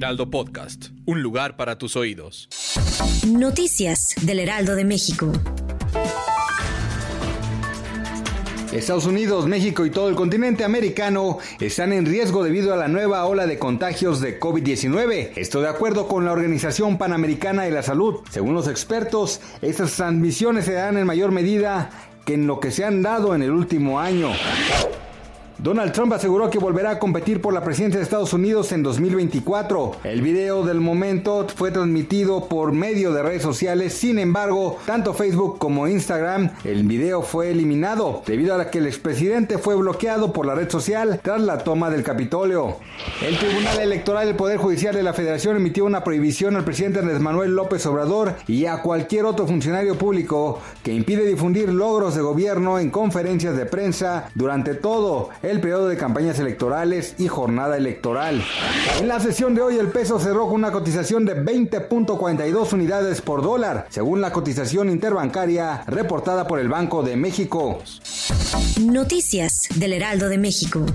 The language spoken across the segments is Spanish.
Heraldo Podcast, un lugar para tus oídos. Noticias del Heraldo de México. Estados Unidos, México y todo el continente americano están en riesgo debido a la nueva ola de contagios de COVID-19. Esto de acuerdo con la Organización Panamericana de la Salud. Según los expertos, estas transmisiones se dan en mayor medida que en lo que se han dado en el último año. Donald Trump aseguró que volverá a competir por la presidencia de Estados Unidos en 2024. El video del momento fue transmitido por medio de redes sociales, sin embargo, tanto Facebook como Instagram, el video fue eliminado debido a que el expresidente fue bloqueado por la red social tras la toma del Capitolio. El Tribunal Electoral del Poder Judicial de la Federación emitió una prohibición al presidente Andrés Manuel López Obrador y a cualquier otro funcionario público que impide difundir logros de gobierno en conferencias de prensa durante todo el periodo de campañas electorales y jornada electoral. En la sesión de hoy el peso cerró con una cotización de 20.42 unidades por dólar, según la cotización interbancaria reportada por el Banco de México. Noticias del Heraldo de México.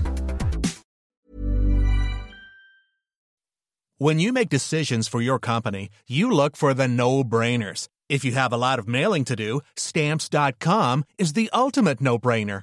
When you make decisions for your company, you look for the no-brainers. If you have a lot of mailing to do, stamps.com is the ultimate no-brainer.